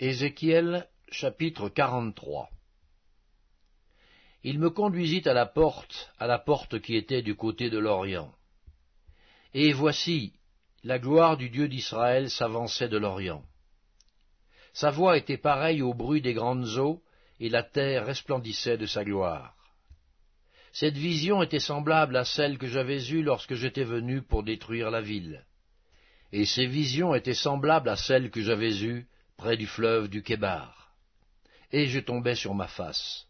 Ézéchiel chapitre 43 Il me conduisit à la porte, à la porte qui était du côté de l'Orient. Et voici, la gloire du Dieu d'Israël s'avançait de l'Orient. Sa voix était pareille au bruit des grandes eaux, et la terre resplendissait de sa gloire. Cette vision était semblable à celle que j'avais eue lorsque j'étais venu pour détruire la ville. Et ces visions étaient semblables à celles que j'avais eues près du fleuve du Kébar. Et je tombai sur ma face.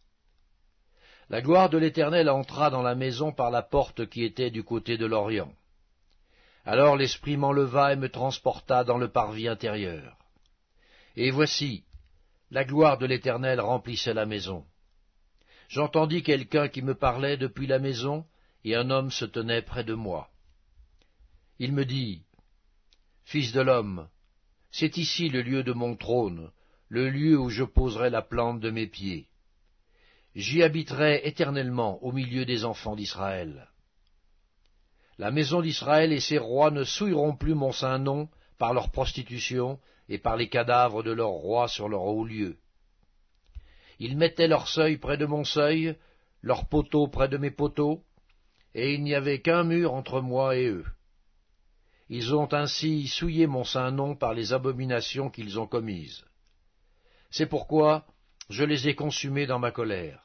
La gloire de l'Éternel entra dans la maison par la porte qui était du côté de l'Orient. Alors l'Esprit m'enleva et me transporta dans le parvis intérieur. Et voici, la gloire de l'Éternel remplissait la maison. J'entendis quelqu'un qui me parlait depuis la maison, et un homme se tenait près de moi. Il me dit, Fils de l'homme, c'est ici le lieu de mon trône, le lieu où je poserai la plante de mes pieds. J'y habiterai éternellement au milieu des enfants d'Israël. La maison d'Israël et ses rois ne souilleront plus mon saint nom par leur prostitution et par les cadavres de leurs rois sur leur haut lieu. Ils mettaient leur seuil près de mon seuil, leurs poteaux près de mes poteaux, et il n'y avait qu'un mur entre moi et eux. Ils ont ainsi souillé mon saint nom par les abominations qu'ils ont commises. C'est pourquoi je les ai consumés dans ma colère.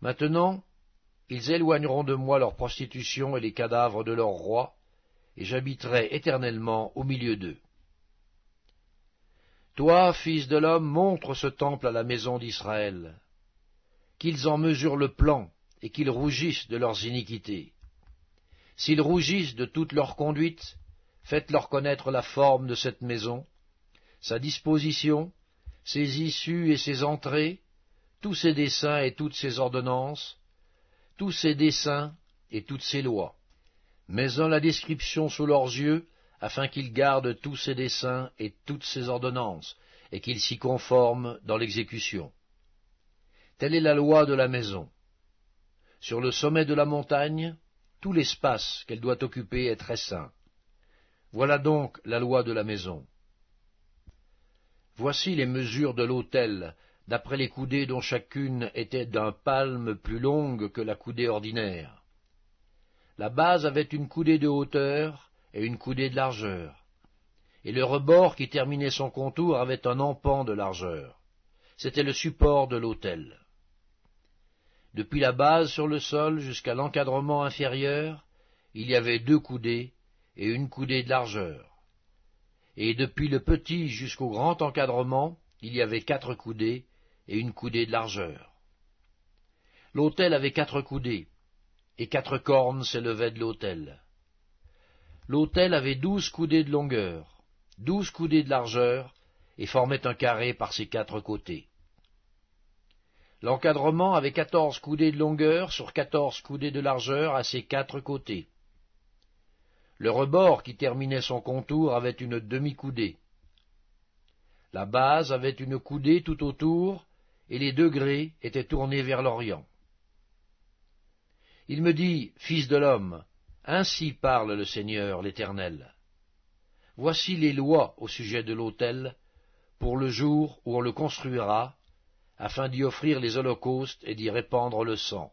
Maintenant, ils éloigneront de moi leur prostitution et les cadavres de leurs rois, et j'habiterai éternellement au milieu d'eux. Toi, fils de l'homme, montre ce temple à la maison d'Israël, qu'ils en mesurent le plan et qu'ils rougissent de leurs iniquités. S'ils rougissent de toute leur conduite, faites-leur connaître la forme de cette maison, sa disposition, ses issues et ses entrées, tous ses desseins et toutes ses ordonnances, tous ses desseins et toutes ses lois. Mets-en la description sous leurs yeux, afin qu'ils gardent tous ses desseins et toutes ses ordonnances, et qu'ils s'y conforment dans l'exécution. Telle est la loi de la maison. Sur le sommet de la montagne, tout l'espace qu'elle doit occuper est très saint. Voilà donc la loi de la maison. Voici les mesures de l'autel, d'après les coudées dont chacune était d'un palme plus longue que la coudée ordinaire. La base avait une coudée de hauteur et une coudée de largeur, et le rebord qui terminait son contour avait un empan de largeur. C'était le support de l'autel. Depuis la base sur le sol jusqu'à l'encadrement inférieur, il y avait deux coudées et une coudée de largeur. Et depuis le petit jusqu'au grand encadrement, il y avait quatre coudées et une coudée de largeur. L'autel avait quatre coudées, et quatre cornes s'élevaient de l'autel. L'autel avait douze coudées de longueur, douze coudées de largeur, et formait un carré par ses quatre côtés. L'encadrement avait quatorze coudées de longueur sur quatorze coudées de largeur à ses quatre côtés. Le rebord qui terminait son contour avait une demi-coudée. La base avait une coudée tout autour, et les degrés étaient tournés vers l'Orient. Il me dit, Fils de l'homme, ainsi parle le Seigneur l'Éternel. Voici les lois au sujet de l'autel, pour le jour où on le construira, afin d'y offrir les holocaustes et d'y répandre le sang.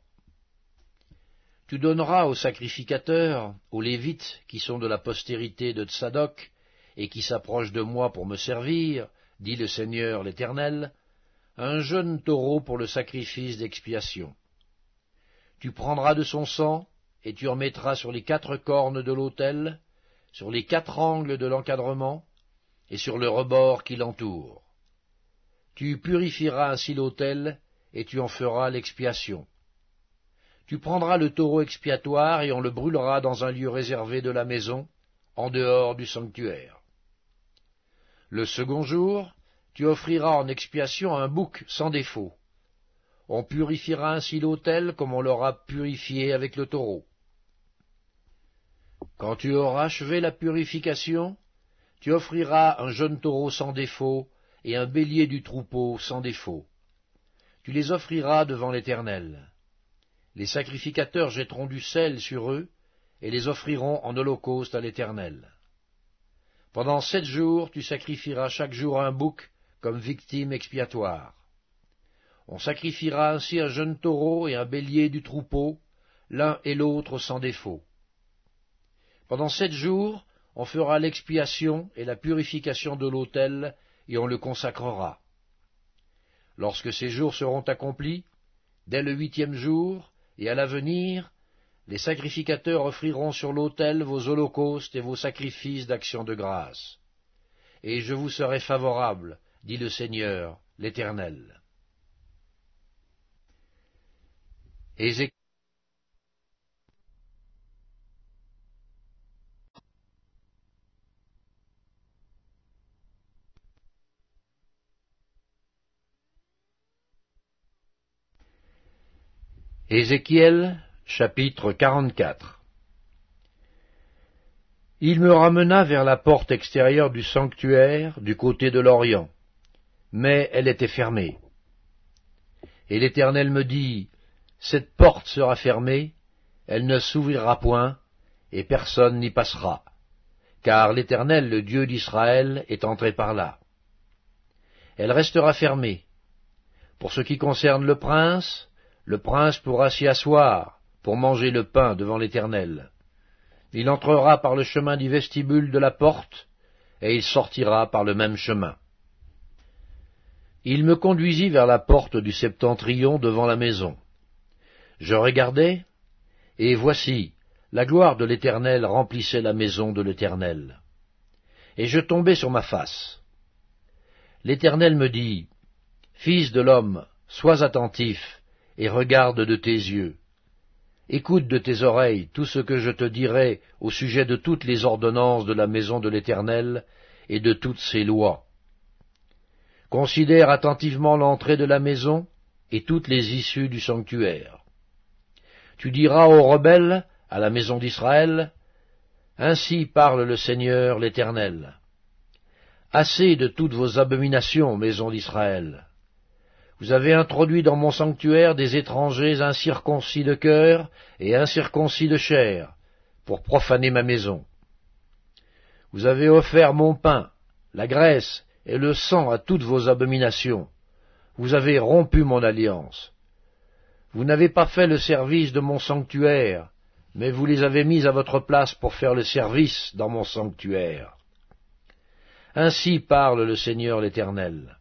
Tu donneras aux sacrificateurs, aux Lévites, qui sont de la postérité de Tsadok, et qui s'approchent de moi pour me servir, dit le Seigneur l'Éternel, un jeune taureau pour le sacrifice d'expiation. Tu prendras de son sang, et tu en mettras sur les quatre cornes de l'autel, sur les quatre angles de l'encadrement, et sur le rebord qui l'entoure. Tu purifieras ainsi l'autel, et tu en feras l'expiation. Tu prendras le taureau expiatoire, et on le brûlera dans un lieu réservé de la maison, en dehors du sanctuaire. Le second jour, tu offriras en expiation un bouc sans défaut. On purifiera ainsi l'autel comme on l'aura purifié avec le taureau. Quand tu auras achevé la purification, tu offriras un jeune taureau sans défaut et un bélier du troupeau sans défaut. Tu les offriras devant l'Éternel. Les sacrificateurs jetteront du sel sur eux, et les offriront en holocauste à l'Éternel. Pendant sept jours tu sacrifieras chaque jour un bouc comme victime expiatoire. On sacrifiera ainsi un jeune taureau et un bélier du troupeau, l'un et l'autre sans défaut. Pendant sept jours, on fera l'expiation et la purification de l'autel, et on le consacrera. Lorsque ces jours seront accomplis, dès le huitième jour, et à l'avenir, les sacrificateurs offriront sur l'autel vos holocaustes et vos sacrifices d'action de grâce. Et je vous serai favorable, dit le Seigneur, l'Éternel. Ézéchiel chapitre 44 Il me ramena vers la porte extérieure du sanctuaire du côté de l'Orient, mais elle était fermée. Et l'Éternel me dit, Cette porte sera fermée, elle ne s'ouvrira point, et personne n'y passera, car l'Éternel, le Dieu d'Israël, est entré par là. Elle restera fermée. Pour ce qui concerne le prince, le prince pourra s'y asseoir pour manger le pain devant l'Éternel. Il entrera par le chemin du vestibule de la porte, et il sortira par le même chemin. Il me conduisit vers la porte du septentrion devant la maison. Je regardai, et voici, la gloire de l'Éternel remplissait la maison de l'Éternel. Et je tombai sur ma face. L'Éternel me dit, Fils de l'homme, sois attentif, et regarde de tes yeux. Écoute de tes oreilles tout ce que je te dirai au sujet de toutes les ordonnances de la maison de l'Éternel et de toutes ses lois. Considère attentivement l'entrée de la maison et toutes les issues du sanctuaire. Tu diras aux rebelles, à la maison d'Israël, Ainsi parle le Seigneur l'Éternel. Assez de toutes vos abominations, maison d'Israël. Vous avez introduit dans mon sanctuaire des étrangers incirconcis de cœur et incirconcis de chair, pour profaner ma maison. Vous avez offert mon pain, la graisse et le sang à toutes vos abominations. Vous avez rompu mon alliance. Vous n'avez pas fait le service de mon sanctuaire, mais vous les avez mis à votre place pour faire le service dans mon sanctuaire. Ainsi parle le Seigneur l'Éternel.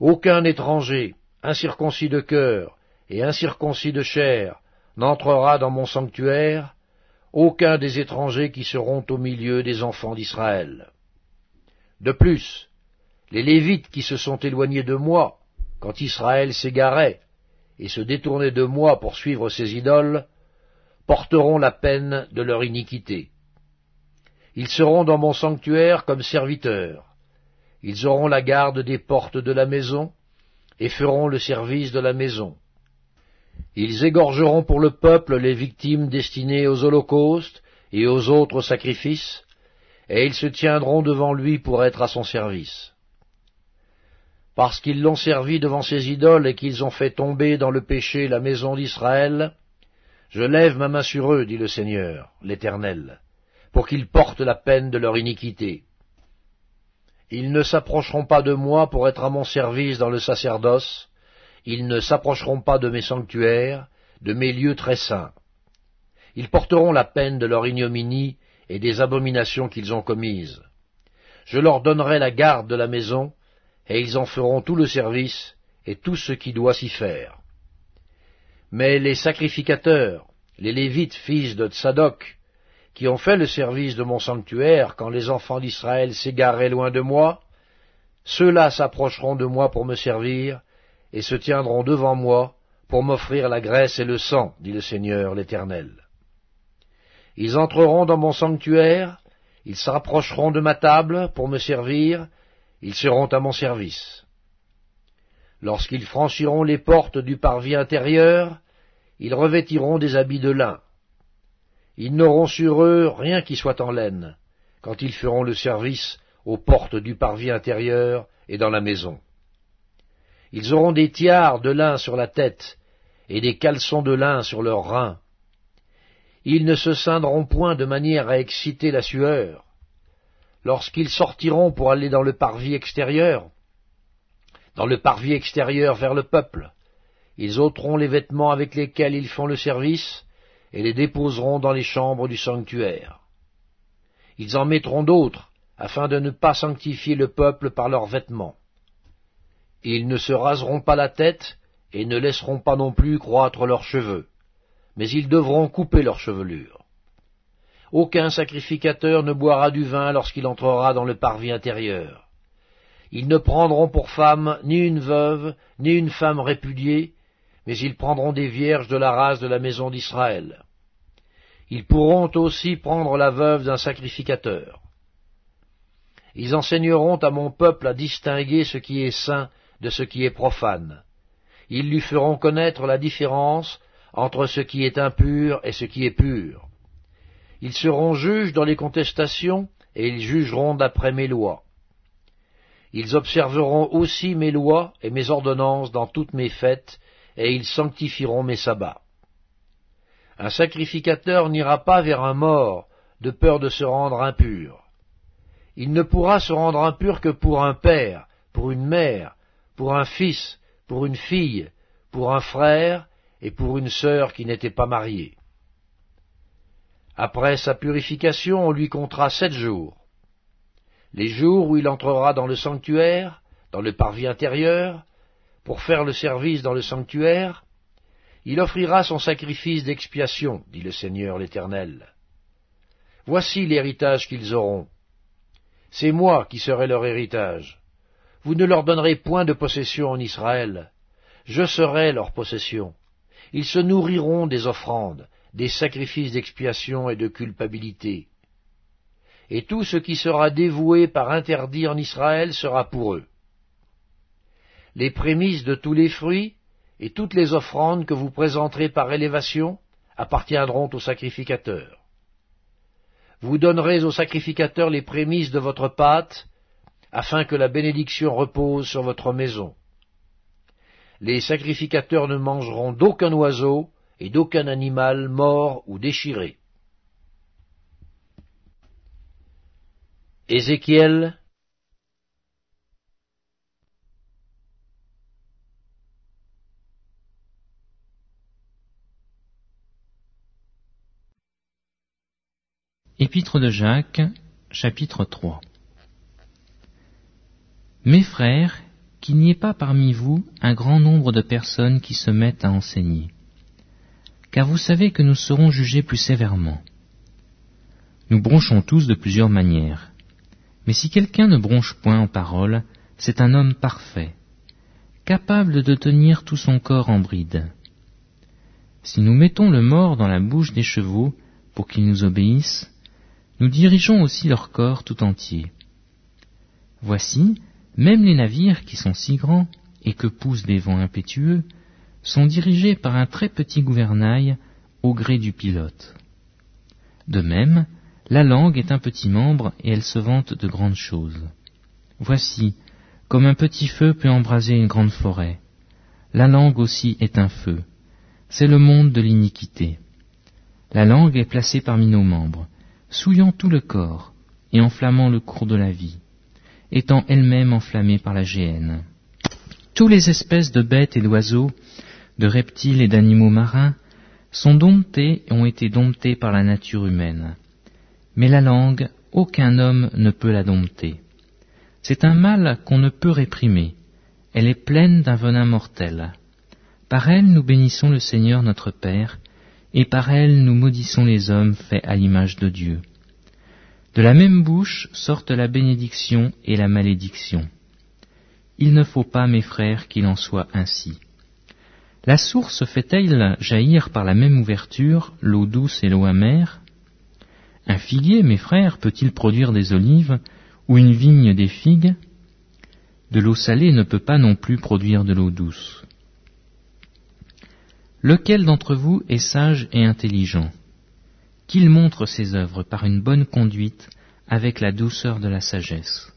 Aucun étranger, incirconcis de cœur et incirconcis de chair, n'entrera dans mon sanctuaire, aucun des étrangers qui seront au milieu des enfants d'Israël. De plus, les Lévites qui se sont éloignés de moi, quand Israël s'égarait, et se détournait de moi pour suivre ses idoles, porteront la peine de leur iniquité. Ils seront dans mon sanctuaire comme serviteurs, ils auront la garde des portes de la maison, et feront le service de la maison. Ils égorgeront pour le peuple les victimes destinées aux holocaustes et aux autres sacrifices, et ils se tiendront devant lui pour être à son service. Parce qu'ils l'ont servi devant ses idoles et qu'ils ont fait tomber dans le péché la maison d'Israël, je lève ma main sur eux, dit le Seigneur, l'Éternel, pour qu'ils portent la peine de leur iniquité. Ils ne s'approcheront pas de moi pour être à mon service dans le sacerdoce, ils ne s'approcheront pas de mes sanctuaires, de mes lieux très saints. Ils porteront la peine de leur ignominie et des abominations qu'ils ont commises. Je leur donnerai la garde de la maison, et ils en feront tout le service et tout ce qui doit s'y faire. Mais les sacrificateurs, les Lévites fils de qui ont fait le service de mon sanctuaire quand les enfants d'Israël s'égaraient loin de moi, ceux-là s'approcheront de moi pour me servir, et se tiendront devant moi pour m'offrir la graisse et le sang, dit le Seigneur l'Éternel. Ils entreront dans mon sanctuaire, ils s'approcheront de ma table pour me servir, ils seront à mon service. Lorsqu'ils franchiront les portes du parvis intérieur, ils revêtiront des habits de lin, ils n'auront sur eux rien qui soit en laine, quand ils feront le service aux portes du parvis intérieur et dans la maison. Ils auront des tiares de lin sur la tête, et des caleçons de lin sur leurs reins. Ils ne se ceindront point de manière à exciter la sueur. Lorsqu'ils sortiront pour aller dans le parvis extérieur, dans le parvis extérieur vers le peuple. Ils ôteront les vêtements avec lesquels ils font le service, et les déposeront dans les chambres du sanctuaire. Ils en mettront d'autres, afin de ne pas sanctifier le peuple par leurs vêtements. Ils ne se raseront pas la tête, et ne laisseront pas non plus croître leurs cheveux, mais ils devront couper leurs chevelures. Aucun sacrificateur ne boira du vin lorsqu'il entrera dans le parvis intérieur. Ils ne prendront pour femme ni une veuve, ni une femme répudiée, mais ils prendront des vierges de la race de la maison d'Israël. Ils pourront aussi prendre la veuve d'un sacrificateur. Ils enseigneront à mon peuple à distinguer ce qui est saint de ce qui est profane. Ils lui feront connaître la différence entre ce qui est impur et ce qui est pur. Ils seront juges dans les contestations, et ils jugeront d'après mes lois. Ils observeront aussi mes lois et mes ordonnances dans toutes mes fêtes, et ils sanctifieront mes sabbats. Un sacrificateur n'ira pas vers un mort, de peur de se rendre impur. Il ne pourra se rendre impur que pour un père, pour une mère, pour un fils, pour une fille, pour un frère et pour une sœur qui n'était pas mariée. Après sa purification, on lui comptera sept jours. Les jours où il entrera dans le sanctuaire, dans le parvis intérieur, pour faire le service dans le sanctuaire, il offrira son sacrifice d'expiation, dit le Seigneur l'Éternel. Voici l'héritage qu'ils auront. C'est moi qui serai leur héritage. Vous ne leur donnerez point de possession en Israël. Je serai leur possession. Ils se nourriront des offrandes, des sacrifices d'expiation et de culpabilité. Et tout ce qui sera dévoué par interdit en Israël sera pour eux. Les prémices de tous les fruits, et toutes les offrandes que vous présenterez par élévation appartiendront au sacrificateur. Vous donnerez au sacrificateur les prémices de votre pâte, afin que la bénédiction repose sur votre maison. Les sacrificateurs ne mangeront d'aucun oiseau et d'aucun animal mort ou déchiré. Ézéchiel Épître de Jacques, chapitre 3 Mes frères, qu'il n'y ait pas parmi vous un grand nombre de personnes qui se mettent à enseigner, car vous savez que nous serons jugés plus sévèrement. Nous bronchons tous de plusieurs manières, mais si quelqu'un ne bronche point en parole, c'est un homme parfait, capable de tenir tout son corps en bride. Si nous mettons le mort dans la bouche des chevaux pour qu'ils nous obéissent, nous dirigeons aussi leur corps tout entier. Voici, même les navires qui sont si grands et que poussent des vents impétueux sont dirigés par un très petit gouvernail au gré du pilote. De même, la langue est un petit membre et elle se vante de grandes choses. Voici, comme un petit feu peut embraser une grande forêt, la langue aussi est un feu. C'est le monde de l'iniquité. La langue est placée parmi nos membres souillant tout le corps et enflammant le cours de la vie, étant elle-même enflammée par la géhenne. Toutes les espèces de bêtes et d'oiseaux, de reptiles et d'animaux marins sont domptés et ont été domptés par la nature humaine. Mais la langue, aucun homme ne peut la dompter. C'est un mal qu'on ne peut réprimer. Elle est pleine d'un venin mortel. Par elle nous bénissons le Seigneur notre Père, et par elle nous maudissons les hommes faits à l'image de Dieu. De la même bouche sortent la bénédiction et la malédiction. Il ne faut pas, mes frères, qu'il en soit ainsi. La source fait-elle jaillir par la même ouverture l'eau douce et l'eau amère? Un figuier, mes frères, peut-il produire des olives ou une vigne des figues? De l'eau salée ne peut pas non plus produire de l'eau douce. Lequel d'entre vous est sage et intelligent Qu'il montre ses œuvres par une bonne conduite avec la douceur de la sagesse.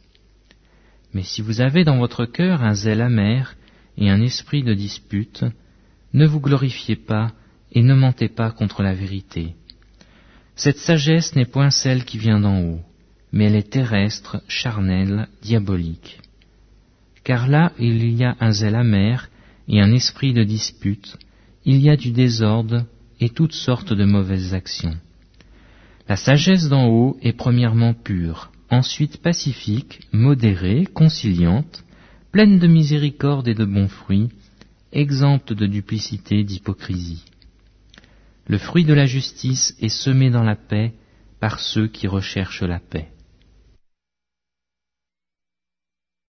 Mais si vous avez dans votre cœur un zèle amer et un esprit de dispute, ne vous glorifiez pas et ne mentez pas contre la vérité. Cette sagesse n'est point celle qui vient d'en haut, mais elle est terrestre, charnelle, diabolique. car là il y a un zèle amer et un esprit de dispute, il y a du désordre et toutes sortes de mauvaises actions. La sagesse d'en haut est premièrement pure, ensuite pacifique, modérée, conciliante, pleine de miséricorde et de bons fruits, exempte de duplicité, d'hypocrisie. Le fruit de la justice est semé dans la paix par ceux qui recherchent la paix.